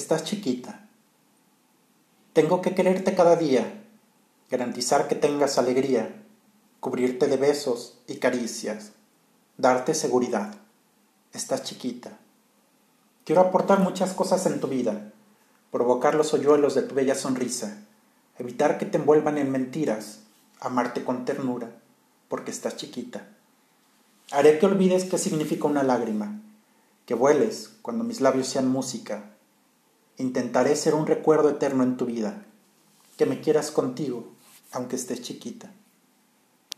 estás chiquita. Tengo que quererte cada día, garantizar que tengas alegría, cubrirte de besos y caricias, darte seguridad. Estás chiquita. Quiero aportar muchas cosas en tu vida, provocar los hoyuelos de tu bella sonrisa, evitar que te envuelvan en mentiras, amarte con ternura, porque estás chiquita. Haré que olvides qué significa una lágrima, que vueles cuando mis labios sean música. Intentaré ser un recuerdo eterno en tu vida, que me quieras contigo, aunque estés chiquita.